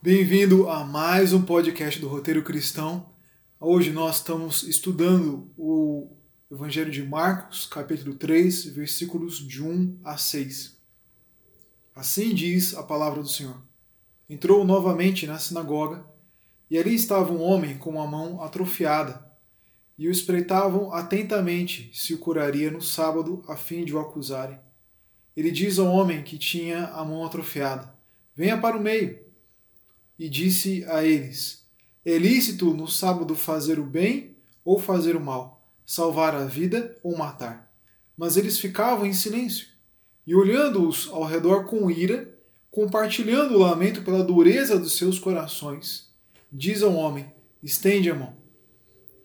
Bem-vindo a mais um podcast do Roteiro Cristão. Hoje nós estamos estudando o Evangelho de Marcos, capítulo 3, versículos de 1 a 6. Assim diz a palavra do Senhor. Entrou novamente na sinagoga, e ali estava um homem com a mão atrofiada, e o espreitavam atentamente se o curaria no sábado, a fim de o acusarem. Ele diz ao homem que tinha a mão atrofiada: Venha para o meio e disse a eles: É lícito no sábado fazer o bem ou fazer o mal, salvar a vida ou matar. Mas eles ficavam em silêncio, e olhando-os ao redor com ira, compartilhando o lamento pela dureza dos seus corações, diz ao homem: Estende a mão.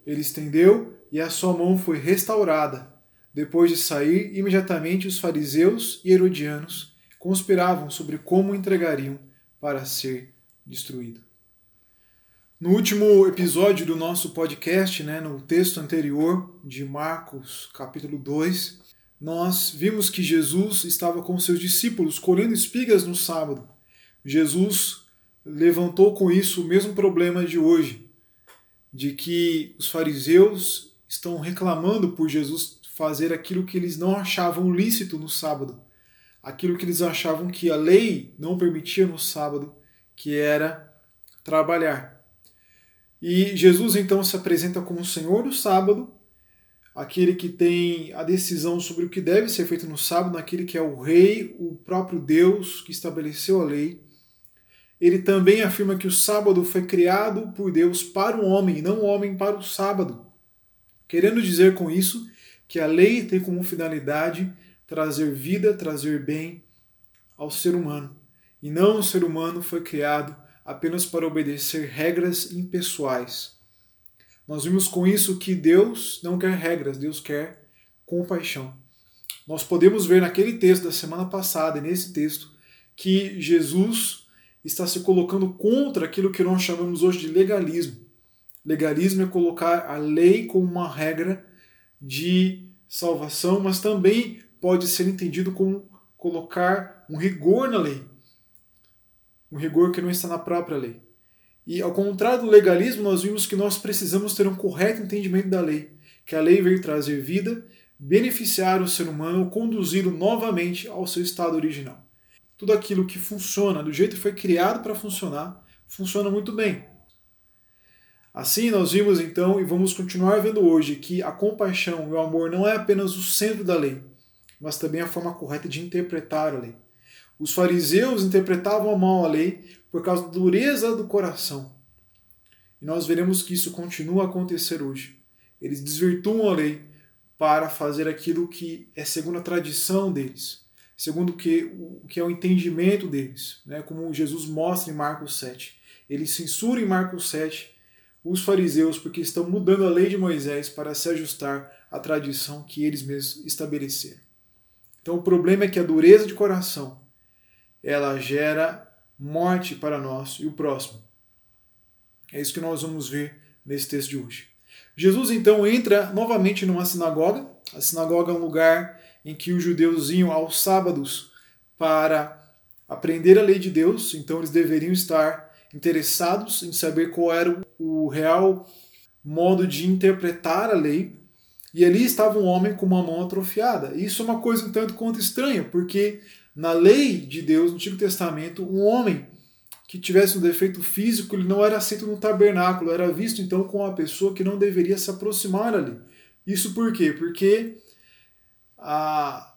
Ele estendeu, e a sua mão foi restaurada. Depois de sair, imediatamente os fariseus e herodianos conspiravam sobre como entregariam para ser destruído. No último episódio do nosso podcast, né, no texto anterior de Marcos, capítulo 2, nós vimos que Jesus estava com seus discípulos colhendo espigas no sábado. Jesus levantou com isso o mesmo problema de hoje, de que os fariseus estão reclamando por Jesus fazer aquilo que eles não achavam lícito no sábado, aquilo que eles achavam que a lei não permitia no sábado, que era trabalhar. E Jesus então se apresenta como o Senhor do sábado, aquele que tem a decisão sobre o que deve ser feito no sábado, aquele que é o rei, o próprio Deus que estabeleceu a lei. Ele também afirma que o sábado foi criado por Deus para o homem, não o homem para o sábado. Querendo dizer com isso que a lei tem como finalidade trazer vida, trazer bem ao ser humano. E não o ser humano foi criado apenas para obedecer regras impessoais. Nós vimos com isso que Deus não quer regras, Deus quer compaixão. Nós podemos ver naquele texto da semana passada nesse texto que Jesus está se colocando contra aquilo que nós chamamos hoje de legalismo. Legalismo é colocar a lei como uma regra de salvação, mas também pode ser entendido como colocar um rigor na lei um rigor que não está na própria lei. E ao contrário do legalismo, nós vimos que nós precisamos ter um correto entendimento da lei, que a lei veio trazer vida, beneficiar o ser humano, conduzi-lo novamente ao seu estado original. Tudo aquilo que funciona do jeito que foi criado para funcionar, funciona muito bem. Assim, nós vimos então e vamos continuar vendo hoje que a compaixão e o amor não é apenas o centro da lei, mas também a forma correta de interpretar a lei. Os fariseus interpretavam mal a lei por causa da dureza do coração. E nós veremos que isso continua a acontecer hoje. Eles desvirtuam a lei para fazer aquilo que é segundo a tradição deles, segundo o que, o que é o entendimento deles, né? como Jesus mostra em Marcos 7. Ele censura em Marcos 7 os fariseus porque estão mudando a lei de Moisés para se ajustar à tradição que eles mesmos estabeleceram. Então o problema é que a dureza de coração ela gera morte para nós e o próximo. É isso que nós vamos ver nesse texto de hoje. Jesus então entra novamente numa sinagoga. A sinagoga é um lugar em que os judeus iam aos sábados para aprender a lei de Deus, então eles deveriam estar interessados em saber qual era o real modo de interpretar a lei. E ali estava um homem com uma mão atrofiada. Isso é uma coisa um tanto quanto estranha, porque na lei de Deus, no Antigo Testamento, um homem que tivesse um defeito físico, ele não era aceito no tabernáculo, era visto então como uma pessoa que não deveria se aproximar ali. Isso por quê? Porque a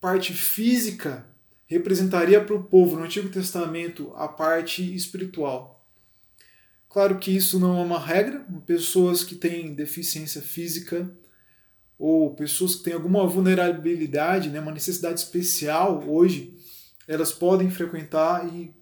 parte física representaria para o povo no Antigo Testamento a parte espiritual. Claro que isso não é uma regra, pessoas que têm deficiência física ou pessoas que têm alguma vulnerabilidade, né, uma necessidade especial hoje, elas podem frequentar e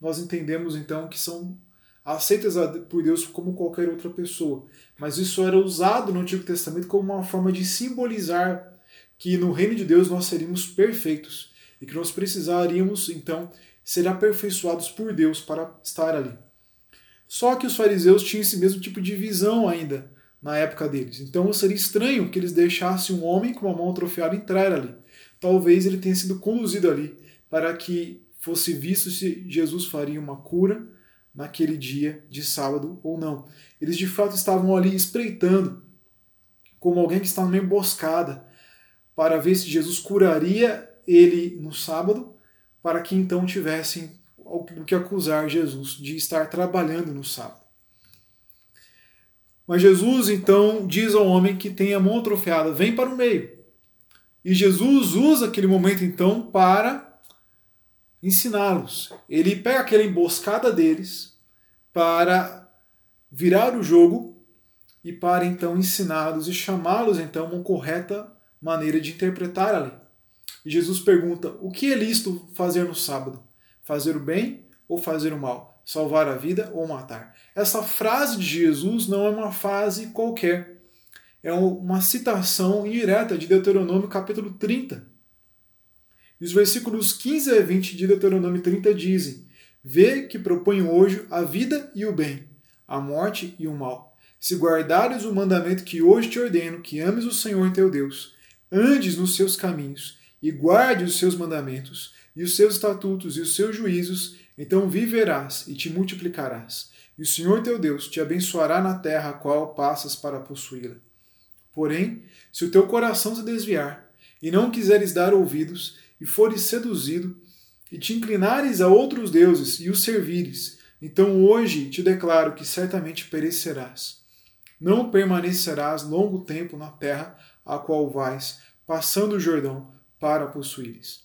nós entendemos então que são aceitas por Deus como qualquer outra pessoa. Mas isso era usado no Antigo Testamento como uma forma de simbolizar que no reino de Deus nós seríamos perfeitos e que nós precisaríamos então ser aperfeiçoados por Deus para estar ali. Só que os fariseus tinham esse mesmo tipo de visão ainda na época deles. Então seria estranho que eles deixassem um homem com uma mão atrofiada entrar ali. Talvez ele tenha sido conduzido ali para que fosse visto se Jesus faria uma cura naquele dia de sábado ou não. Eles de fato estavam ali espreitando, como alguém que está numa emboscada, para ver se Jesus curaria ele no sábado, para que então tivessem o que acusar Jesus de estar trabalhando no sábado. Mas Jesus então diz ao homem que tem a mão atrofiada: vem para o meio. E Jesus usa aquele momento então para ensiná-los. Ele pega aquela emboscada deles para virar o jogo e para então ensiná-los e chamá-los então uma correta maneira de interpretar a lei. E Jesus pergunta: o que é lícito fazer no sábado? Fazer o bem ou fazer o mal? Salvar a vida ou matar? Essa frase de Jesus não é uma frase qualquer. É uma citação indireta de Deuteronômio capítulo 30. E os versículos 15 a 20 de Deuteronômio 30 dizem: Vê que proponho hoje a vida e o bem, a morte e o mal. Se guardares o mandamento que hoje te ordeno, que ames o Senhor teu Deus, andes nos seus caminhos e guarde os seus mandamentos, e os seus estatutos e os seus juízos, então viverás e te multiplicarás. E o Senhor teu Deus te abençoará na terra a qual passas para possuí-la. Porém, se o teu coração se desviar, e não quiseres dar ouvidos, e fores seduzido, e te inclinares a outros deuses e os servires, então hoje te declaro que certamente perecerás. Não permanecerás longo tempo na terra a qual vais, passando o Jordão, para possuíres.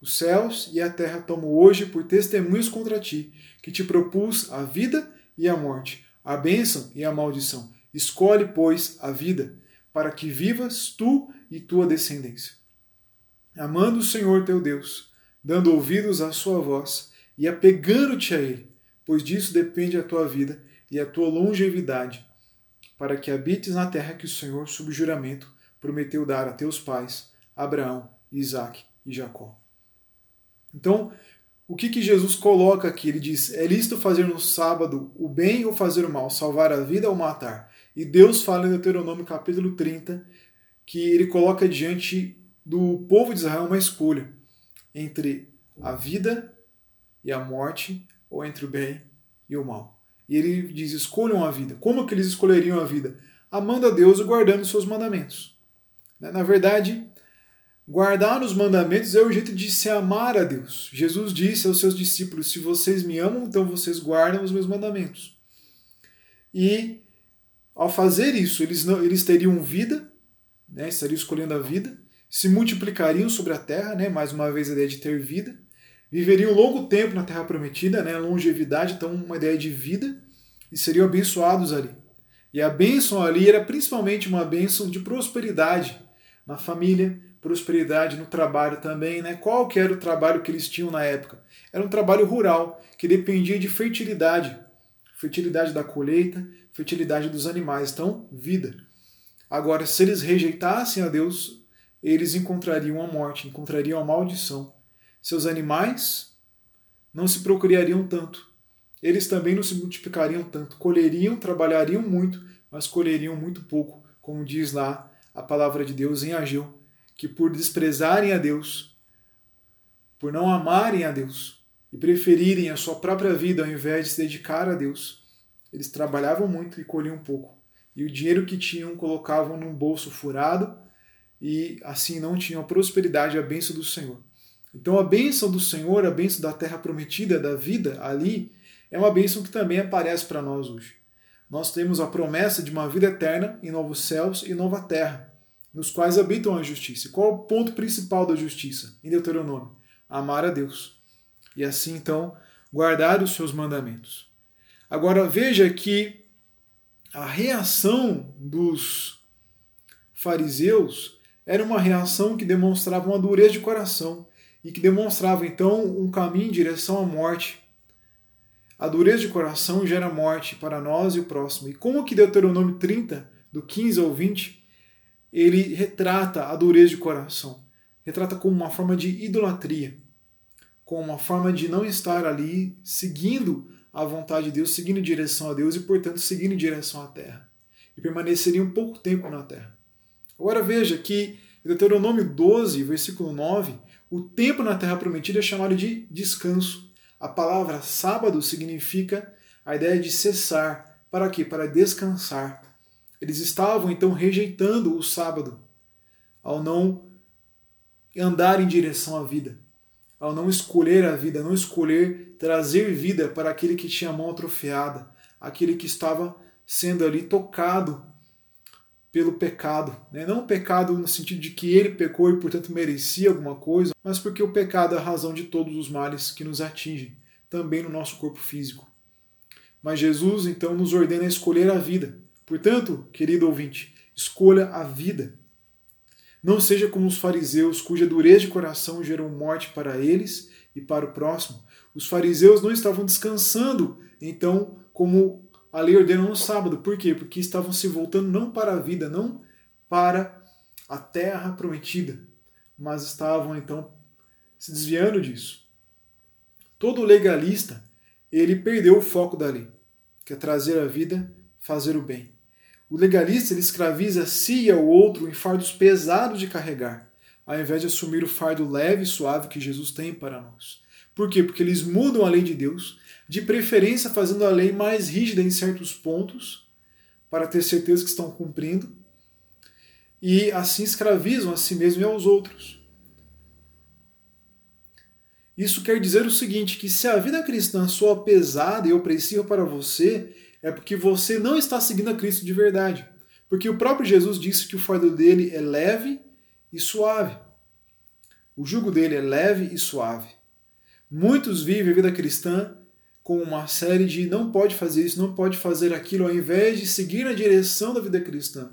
Os céus e a terra tomo hoje por testemunhos contra ti, que te propus a vida e a morte, a bênção e a maldição. Escolhe, pois, a vida, para que vivas tu e tua descendência. Amando o Senhor teu Deus, dando ouvidos à sua voz e apegando-te a Ele, pois disso depende a tua vida e a tua longevidade, para que habites na terra que o Senhor, sob juramento, prometeu dar a teus pais, Abraão, Isaque e Jacó. Então, o que, que Jesus coloca aqui? Ele diz: é lícito fazer no sábado o bem ou fazer o mal, salvar a vida ou matar. E Deus fala em Deuteronômio capítulo 30 que ele coloca diante do povo de Israel uma escolha entre a vida e a morte ou entre o bem e o mal. E ele diz: escolham a vida. Como que eles escolheriam a vida? Amando a Deus e guardando os seus mandamentos. Na verdade, Guardar os mandamentos é o jeito de se amar a Deus. Jesus disse aos seus discípulos: Se vocês me amam, então vocês guardam os meus mandamentos. E ao fazer isso, eles, não, eles teriam vida, né, estariam escolhendo a vida, se multiplicariam sobre a terra, né, mais uma vez a ideia de ter vida, viveriam longo tempo na terra prometida, né, longevidade, então uma ideia de vida, e seriam abençoados ali. E a bênção ali era principalmente uma bênção de prosperidade na família, prosperidade no trabalho também, né? Qual que era o trabalho que eles tinham na época? Era um trabalho rural, que dependia de fertilidade. Fertilidade da colheita, fertilidade dos animais, então vida. Agora, se eles rejeitassem a Deus, eles encontrariam a morte, encontrariam a maldição. Seus animais não se procriariam tanto. Eles também não se multiplicariam tanto. Colheriam, trabalhariam muito, mas colheriam muito pouco, como diz lá a palavra de Deus em Ageu que por desprezarem a Deus, por não amarem a Deus e preferirem a sua própria vida ao invés de se dedicar a Deus, eles trabalhavam muito e colhiam pouco. E o dinheiro que tinham colocavam num bolso furado e assim não tinham a prosperidade e a bênção do Senhor. Então a bênção do Senhor, a bênção da terra prometida, da vida ali, é uma bênção que também aparece para nós hoje. Nós temos a promessa de uma vida eterna em novos céus e nova terra nos quais habitam a justiça. Qual é o ponto principal da justiça em Deuteronômio? Amar a Deus. E assim, então, guardar os seus mandamentos. Agora, veja que a reação dos fariseus era uma reação que demonstrava uma dureza de coração e que demonstrava, então, um caminho em direção à morte. A dureza de coração gera morte para nós e o próximo. E como que Deuteronômio 30, do 15 ao 20, ele retrata a dureza de coração, retrata como uma forma de idolatria, como uma forma de não estar ali seguindo a vontade de Deus, seguindo direção a Deus e, portanto, seguindo direção à terra. E permaneceria um pouco tempo na terra. Agora veja que em Deuteronômio 12, versículo 9, o tempo na terra prometida é chamado de descanso. A palavra sábado significa a ideia de cessar. Para quê? Para descansar. Eles estavam então rejeitando o sábado ao não andar em direção à vida, ao não escolher a vida, não escolher trazer vida para aquele que tinha a mão atrofiada, aquele que estava sendo ali tocado pelo pecado. Né? Não pecado no sentido de que ele pecou e, portanto, merecia alguma coisa, mas porque o pecado é a razão de todos os males que nos atingem, também no nosso corpo físico. Mas Jesus, então, nos ordena a escolher a vida. Portanto, querido ouvinte, escolha a vida. Não seja como os fariseus, cuja dureza de coração gerou morte para eles e para o próximo. Os fariseus não estavam descansando, então, como a lei ordena no sábado. Por quê? Porque estavam se voltando não para a vida, não para a terra prometida, mas estavam então se desviando disso. Todo legalista, ele perdeu o foco da lei, que é trazer a vida, fazer o bem. O legalista ele escraviza a si e ao outro em fardos pesados de carregar, ao invés de assumir o fardo leve e suave que Jesus tem para nós. Por quê? Porque eles mudam a lei de Deus, de preferência fazendo a lei mais rígida em certos pontos, para ter certeza que estão cumprindo, e assim escravizam a si mesmo e aos outros. Isso quer dizer o seguinte: que se a vida cristã soa pesada e opressiva para você, é porque você não está seguindo a Cristo de verdade. Porque o próprio Jesus disse que o fardo dele é leve e suave. O jugo dele é leve e suave. Muitos vivem a vida cristã com uma série de não pode fazer isso, não pode fazer aquilo, ao invés de seguir na direção da vida cristã,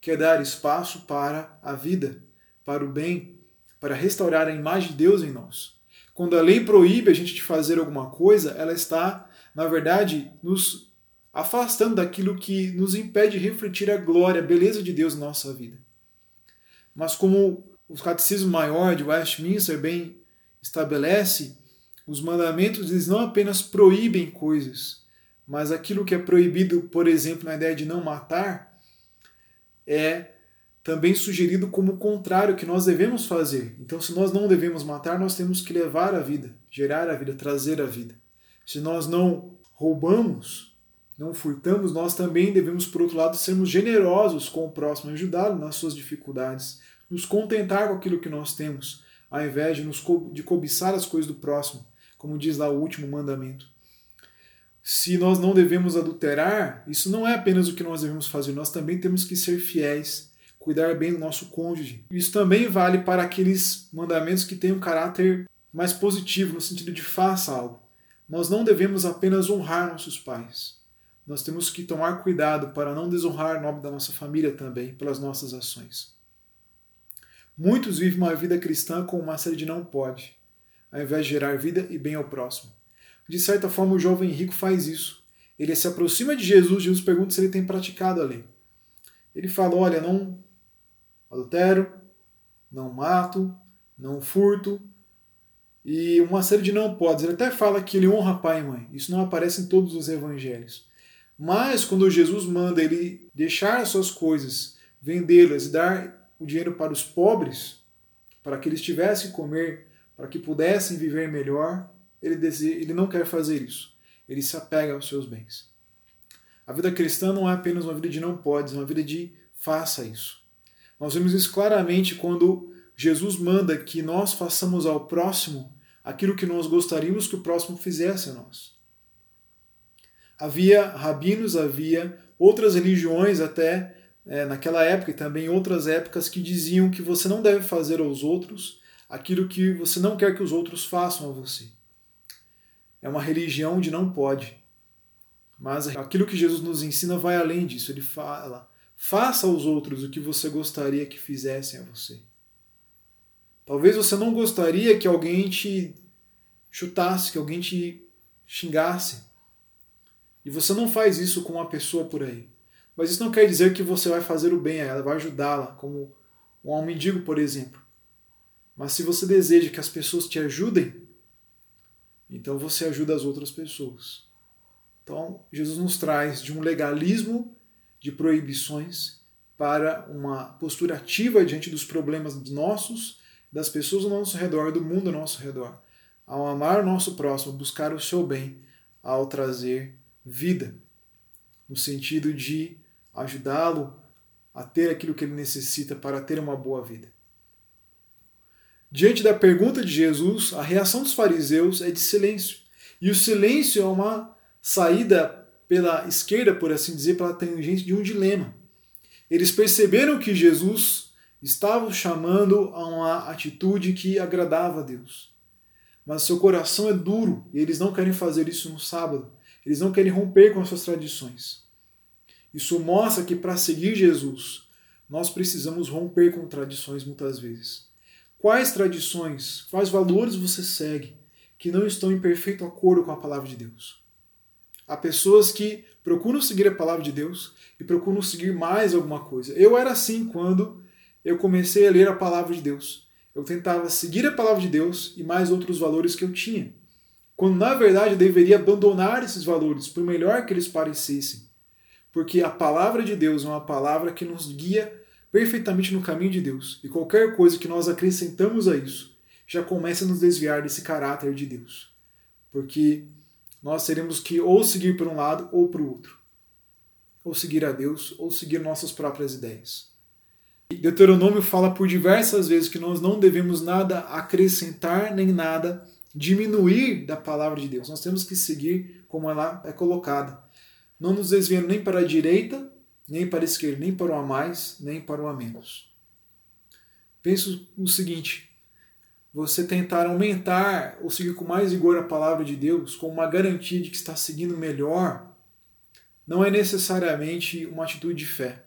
que é dar espaço para a vida, para o bem, para restaurar a imagem de Deus em nós. Quando a lei proíbe a gente de fazer alguma coisa, ela está, na verdade, nos afastando daquilo que nos impede de refletir a glória, a beleza de Deus na nossa vida. Mas como o Catecismo Maior de Westminster bem estabelece, os mandamentos eles não apenas proíbem coisas, mas aquilo que é proibido, por exemplo, na ideia de não matar, é também sugerido como o contrário que nós devemos fazer. Então, se nós não devemos matar, nós temos que levar a vida, gerar a vida, trazer a vida. Se nós não roubamos, não furtamos, nós também devemos, por outro lado, sermos generosos com o próximo, ajudá-lo nas suas dificuldades, nos contentar com aquilo que nós temos, ao invés de, nos co de cobiçar as coisas do próximo, como diz lá o último mandamento. Se nós não devemos adulterar, isso não é apenas o que nós devemos fazer, nós também temos que ser fiéis, cuidar bem do nosso cônjuge. Isso também vale para aqueles mandamentos que têm um caráter mais positivo, no sentido de faça algo. Nós não devemos apenas honrar nossos pais, nós temos que tomar cuidado para não desonrar o nome da nossa família também pelas nossas ações. Muitos vivem uma vida cristã com uma série de não pode, ao invés de gerar vida e bem ao próximo. De certa forma, o jovem rico faz isso. Ele se aproxima de Jesus, Jesus pergunta se ele tem praticado a lei. Ele fala: Olha, não adultero, não mato, não furto, e uma série de não podes. Ele até fala que ele honra pai e mãe. Isso não aparece em todos os evangelhos. Mas quando Jesus manda ele deixar as suas coisas, vendê-las e dar o dinheiro para os pobres, para que eles tivessem comer, para que pudessem viver melhor, ele, deseja, ele não quer fazer isso. Ele se apega aos seus bens. A vida cristã não é apenas uma vida de não podes, é uma vida de faça isso. Nós vemos isso claramente quando Jesus manda que nós façamos ao próximo aquilo que nós gostaríamos que o próximo fizesse a nós. Havia rabinos, havia outras religiões até é, naquela época e também outras épocas que diziam que você não deve fazer aos outros aquilo que você não quer que os outros façam a você. É uma religião de não pode. Mas aquilo que Jesus nos ensina vai além disso. Ele fala: faça aos outros o que você gostaria que fizessem a você. Talvez você não gostaria que alguém te chutasse, que alguém te xingasse. E você não faz isso com uma pessoa por aí. Mas isso não quer dizer que você vai fazer o bem a ela, vai ajudá-la, como um mendigo, por exemplo. Mas se você deseja que as pessoas te ajudem, então você ajuda as outras pessoas. Então, Jesus nos traz de um legalismo de proibições para uma postura ativa diante dos problemas nossos, das pessoas ao nosso redor, do mundo ao nosso redor. ao amar o nosso próximo, buscar o seu bem, ao trazer vida, no sentido de ajudá-lo a ter aquilo que ele necessita para ter uma boa vida. Diante da pergunta de Jesus, a reação dos fariseus é de silêncio. E o silêncio é uma saída pela esquerda, por assim dizer, pela tangente de um dilema. Eles perceberam que Jesus estava chamando a uma atitude que agradava a Deus. Mas seu coração é duro e eles não querem fazer isso no sábado. Eles não querem romper com as suas tradições. Isso mostra que para seguir Jesus, nós precisamos romper com tradições muitas vezes. Quais tradições, quais valores você segue que não estão em perfeito acordo com a palavra de Deus? Há pessoas que procuram seguir a palavra de Deus e procuram seguir mais alguma coisa. Eu era assim quando eu comecei a ler a palavra de Deus. Eu tentava seguir a palavra de Deus e mais outros valores que eu tinha. Quando na verdade eu deveria abandonar esses valores, por melhor que eles parecessem porque a palavra de Deus é uma palavra que nos guia perfeitamente no caminho de Deus. E qualquer coisa que nós acrescentamos a isso já começa a nos desviar desse caráter de Deus. Porque nós teremos que ou seguir por um lado ou para o outro. Ou seguir a Deus ou seguir nossas próprias ideias. Deuteronômio fala por diversas vezes que nós não devemos nada acrescentar nem nada diminuir da palavra de Deus. Nós temos que seguir como ela é colocada não nos desviando nem para a direita, nem para a esquerda, nem para o a mais, nem para o a menos. Penso o seguinte: você tentar aumentar ou seguir com mais vigor a palavra de Deus, com uma garantia de que está seguindo melhor, não é necessariamente uma atitude de fé.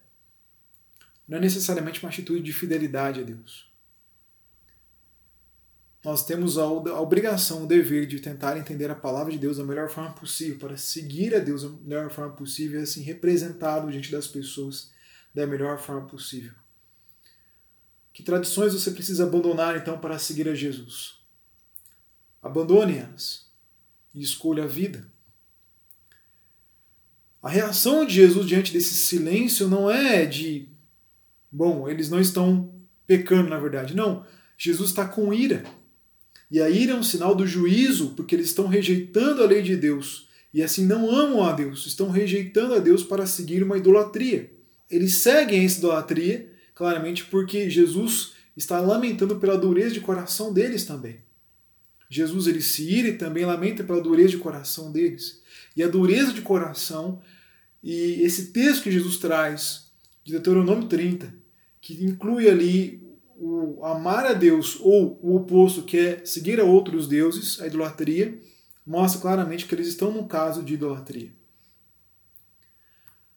Não é necessariamente uma atitude de fidelidade a Deus nós temos a obrigação, o dever de tentar entender a palavra de Deus da melhor forma possível, para seguir a Deus da melhor forma possível e assim representá-lo diante das pessoas da melhor forma possível. Que tradições você precisa abandonar então para seguir a Jesus? Abandone-as e escolha a vida. A reação de Jesus diante desse silêncio não é de, bom, eles não estão pecando na verdade. Não, Jesus está com ira. E a ira é um sinal do juízo, porque eles estão rejeitando a lei de Deus e assim não amam a Deus, estão rejeitando a Deus para seguir uma idolatria. Eles seguem essa idolatria, claramente porque Jesus está lamentando pela dureza de coração deles também. Jesus ele se ira e também lamenta pela dureza de coração deles. E a dureza de coração e esse texto que Jesus traz de Deuteronômio 30, que inclui ali o amar a Deus ou o oposto, que é seguir a outros deuses, a idolatria, mostra claramente que eles estão no caso de idolatria.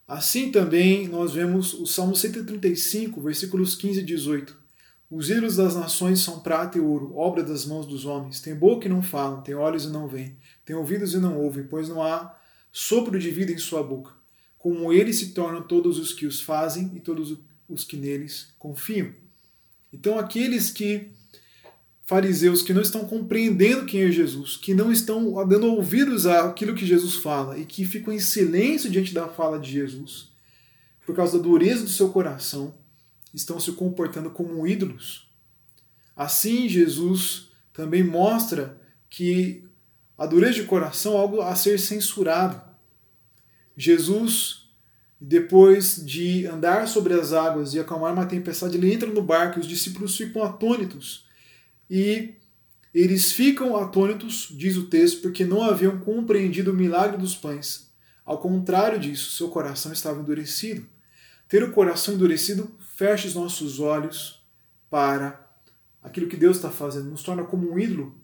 Assim também nós vemos o Salmo 135, versículos 15 e 18. Os ídolos das nações são prata e ouro, obra das mãos dos homens. Tem boca e não falam, tem olhos e não veem, tem ouvidos e não ouvem, pois não há sopro de vida em sua boca. Como eles se tornam todos os que os fazem e todos os que neles confiam. Então, aqueles que fariseus que não estão compreendendo quem é Jesus, que não estão dando ouvidos àquilo que Jesus fala e que ficam em silêncio diante da fala de Jesus, por causa da dureza do seu coração, estão se comportando como ídolos. Assim, Jesus também mostra que a dureza de coração é algo a ser censurado. Jesus depois de andar sobre as águas e acalmar uma tempestade, ele entra no barco e os discípulos ficam atônitos. E eles ficam atônitos, diz o texto, porque não haviam compreendido o milagre dos pães. Ao contrário disso, seu coração estava endurecido. Ter o coração endurecido fecha os nossos olhos para aquilo que Deus está fazendo, nos torna como um ídolo.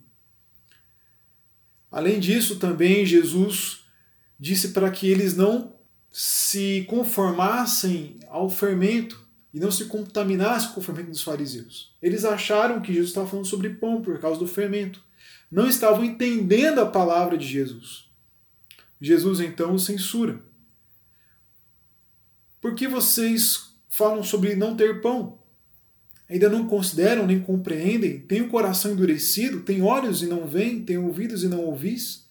Além disso, também Jesus disse para que eles não se conformassem ao fermento e não se contaminassem com o fermento dos fariseus. Eles acharam que Jesus estava falando sobre pão por causa do fermento. Não estavam entendendo a palavra de Jesus. Jesus então censura. Por que vocês falam sobre não ter pão? Ainda não consideram nem compreendem? Têm o coração endurecido? Têm olhos e não veem? Têm ouvidos e não ouvis?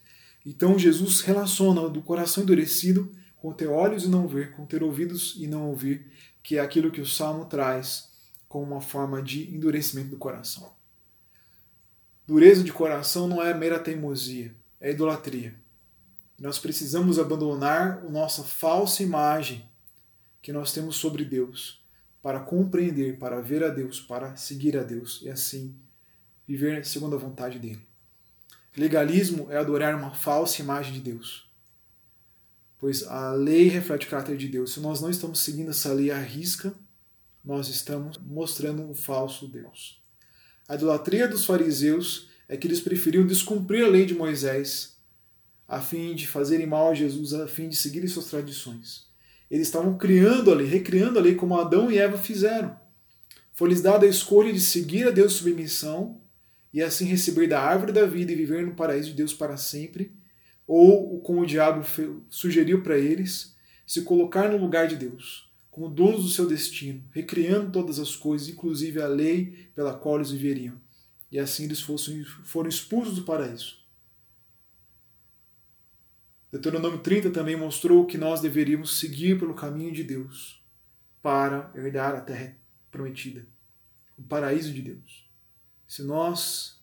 Então Jesus relaciona do coração endurecido com ter olhos e não ver, com ter ouvidos e não ouvir, que é aquilo que o Salmo traz como uma forma de endurecimento do coração. Dureza de coração não é mera teimosia, é idolatria. Nós precisamos abandonar a nossa falsa imagem que nós temos sobre Deus para compreender, para ver a Deus, para seguir a Deus e assim viver segundo a vontade dele. Legalismo é adorar uma falsa imagem de Deus. Pois a lei reflete o caráter de Deus. Se nós não estamos seguindo essa lei à risca, nós estamos mostrando um falso Deus. A idolatria dos fariseus é que eles preferiam descumprir a lei de Moisés a fim de fazerem mal a Jesus, a fim de seguirem suas tradições. Eles estavam criando a lei, recriando a lei como Adão e Eva fizeram. Foi-lhes dada a escolha de seguir a Deus sob missão e assim receber da árvore da vida e viver no paraíso de Deus para sempre, ou, como o diabo sugeriu para eles, se colocar no lugar de Deus, como donos do seu destino, recriando todas as coisas, inclusive a lei pela qual eles viveriam. E assim eles foram expulsos do paraíso. Deuteronômio 30 também mostrou que nós deveríamos seguir pelo caminho de Deus para herdar a terra prometida, o paraíso de Deus. Se nós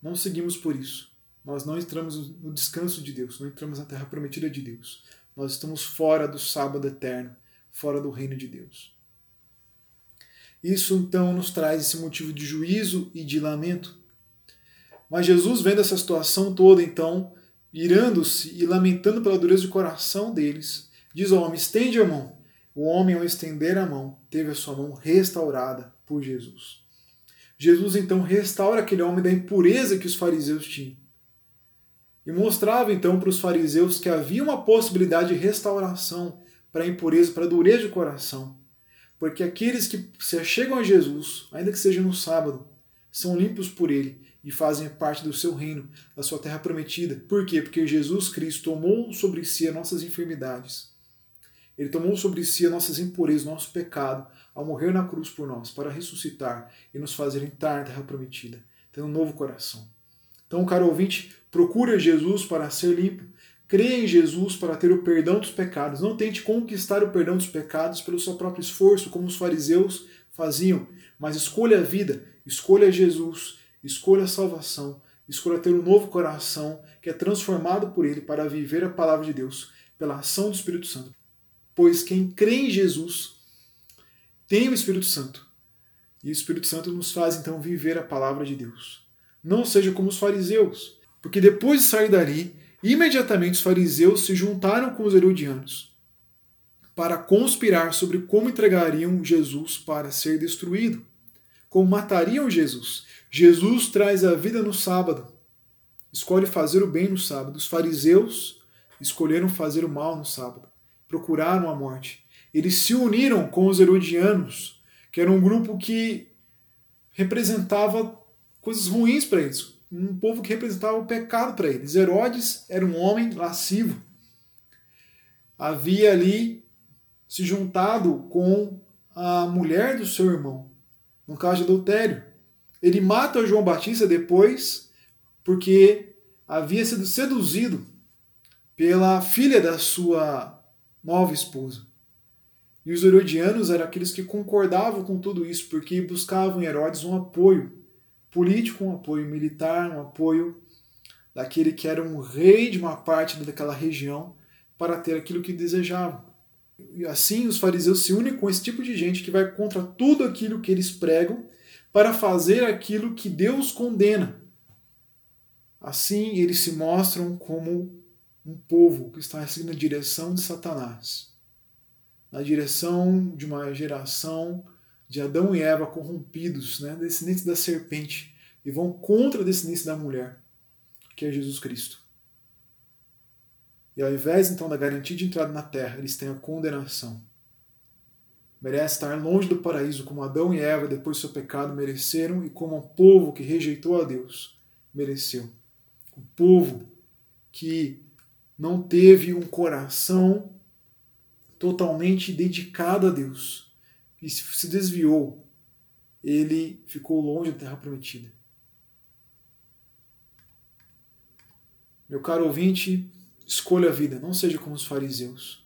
não seguimos por isso, nós não entramos no descanso de Deus, não entramos na terra prometida de Deus. Nós estamos fora do sábado eterno, fora do reino de Deus. Isso então nos traz esse motivo de juízo e de lamento. Mas Jesus, vendo essa situação toda, então, irando-se e lamentando pela dureza de coração deles, diz ao homem: estende a mão. O homem, ao estender a mão, teve a sua mão restaurada por Jesus. Jesus então restaura aquele homem da impureza que os fariseus tinham. E mostrava então para os fariseus que havia uma possibilidade de restauração para a impureza, para a dureza de coração. Porque aqueles que se achegam a Jesus, ainda que seja no sábado, são limpos por ele e fazem parte do seu reino, da sua terra prometida. Por quê? Porque Jesus Cristo tomou sobre si as nossas enfermidades. Ele tomou sobre si as nossas impurezas, nosso pecado, ao morrer na cruz por nós, para ressuscitar e nos fazer entrar na terra prometida, tendo um novo coração. Então, caro ouvinte, procure Jesus para ser limpo. Creia em Jesus para ter o perdão dos pecados. Não tente conquistar o perdão dos pecados pelo seu próprio esforço, como os fariseus faziam, mas escolha a vida, escolha Jesus, escolha a salvação, escolha ter um novo coração que é transformado por Ele para viver a palavra de Deus pela ação do Espírito Santo. Pois quem crê em Jesus tem o Espírito Santo. E o Espírito Santo nos faz então viver a palavra de Deus. Não seja como os fariseus, porque depois de sair dali, imediatamente os fariseus se juntaram com os herodianos para conspirar sobre como entregariam Jesus para ser destruído, como matariam Jesus. Jesus traz a vida no sábado, escolhe fazer o bem no sábado. Os fariseus escolheram fazer o mal no sábado, procuraram a morte eles se uniram com os herodianos, que era um grupo que representava coisas ruins para eles, um povo que representava o pecado para eles. Herodes era um homem lascivo. Havia ali se juntado com a mulher do seu irmão, no caso de adultério. Ele mata João Batista depois porque havia sido seduzido pela filha da sua nova esposa. E os herodianos eram aqueles que concordavam com tudo isso, porque buscavam em Herodes um apoio político, um apoio militar, um apoio daquele que era um rei de uma parte daquela região para ter aquilo que desejavam. E assim os fariseus se unem com esse tipo de gente que vai contra tudo aquilo que eles pregam para fazer aquilo que Deus condena. Assim eles se mostram como um povo que está seguindo a direção de Satanás na direção de uma geração de Adão e Eva corrompidos, né, descendentes da serpente, e vão contra a descendência da mulher, que é Jesus Cristo. E ao invés então da garantia de entrada na terra, eles têm a condenação. Merece estar longe do paraíso, como Adão e Eva, depois do seu pecado, mereceram, e como o povo que rejeitou a Deus mereceu. O povo que não teve um coração totalmente dedicado a Deus e se desviou, ele ficou longe da terra prometida. Meu caro ouvinte, escolha a vida, não seja como os fariseus.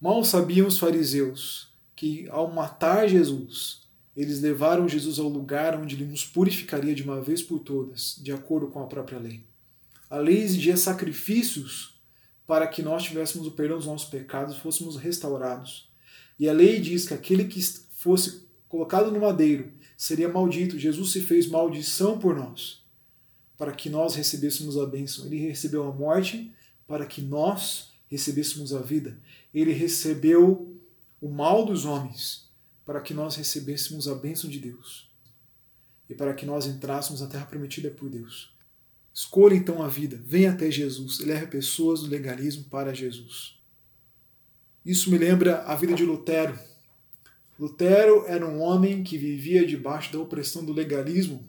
Mal sabiam os fariseus que, ao matar Jesus, eles levaram Jesus ao lugar onde ele nos purificaria de uma vez por todas, de acordo com a própria lei. A lei exigia sacrifícios para que nós tivéssemos o perdão dos nossos pecados fôssemos restaurados. E a lei diz que aquele que fosse colocado no madeiro seria maldito. Jesus se fez maldição por nós, para que nós recebêssemos a bênção. Ele recebeu a morte para que nós recebêssemos a vida. Ele recebeu o mal dos homens para que nós recebêssemos a bênção de Deus e para que nós entrássemos na terra prometida por Deus. Escolha então a vida, venha até Jesus, leve pessoas do legalismo para Jesus. Isso me lembra a vida de Lutero. Lutero era um homem que vivia debaixo da opressão do legalismo.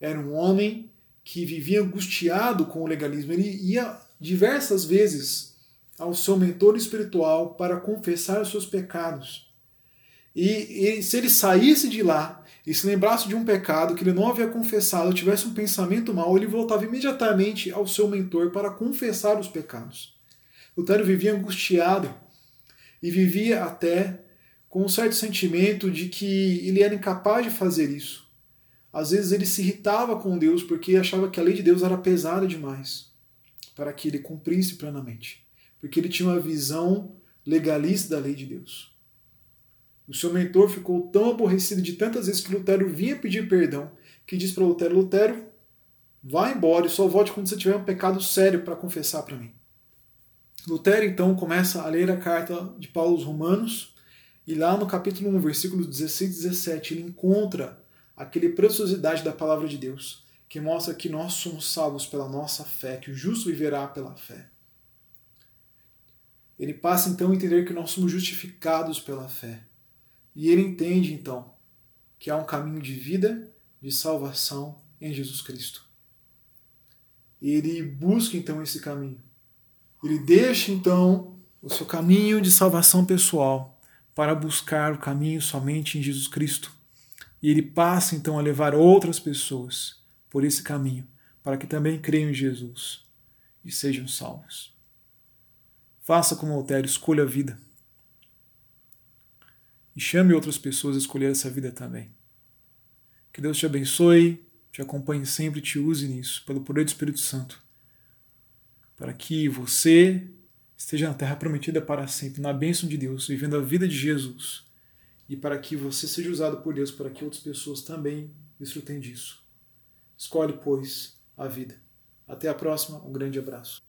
Era um homem que vivia angustiado com o legalismo. Ele ia diversas vezes ao seu mentor espiritual para confessar os seus pecados. E, e, se ele saísse de lá e se lembrasse de um pecado que ele não havia confessado, tivesse um pensamento mau, ele voltava imediatamente ao seu mentor para confessar os pecados. Lutero vivia angustiado e vivia até com um certo sentimento de que ele era incapaz de fazer isso. Às vezes ele se irritava com Deus porque achava que a lei de Deus era pesada demais para que ele cumprisse plenamente, porque ele tinha uma visão legalista da lei de Deus. O seu mentor ficou tão aborrecido de tantas vezes que Lutero vinha pedir perdão, que diz para Lutero: Lutero, vá embora e só volte quando você tiver um pecado sério para confessar para mim. Lutero então começa a ler a carta de Paulo aos Romanos, e lá no capítulo 1, versículos 16 e 17, ele encontra aquele preciosidade da palavra de Deus, que mostra que nós somos salvos pela nossa fé, que o justo viverá pela fé. Ele passa então a entender que nós somos justificados pela fé. E ele entende então que há um caminho de vida, de salvação em Jesus Cristo. Ele busca então esse caminho. Ele deixa então o seu caminho de salvação pessoal para buscar o caminho somente em Jesus Cristo. E ele passa então a levar outras pessoas por esse caminho, para que também creiam em Jesus e sejam salvos. Faça como Altério, escolha a vida e chame outras pessoas a escolher essa vida também. Que Deus te abençoe, te acompanhe sempre e te use nisso, pelo poder do Espírito Santo, para que você esteja na terra prometida para sempre, na bênção de Deus, vivendo a vida de Jesus, e para que você seja usado por Deus para que outras pessoas também desfrutem disso. Escolhe, pois, a vida. Até a próxima, um grande abraço.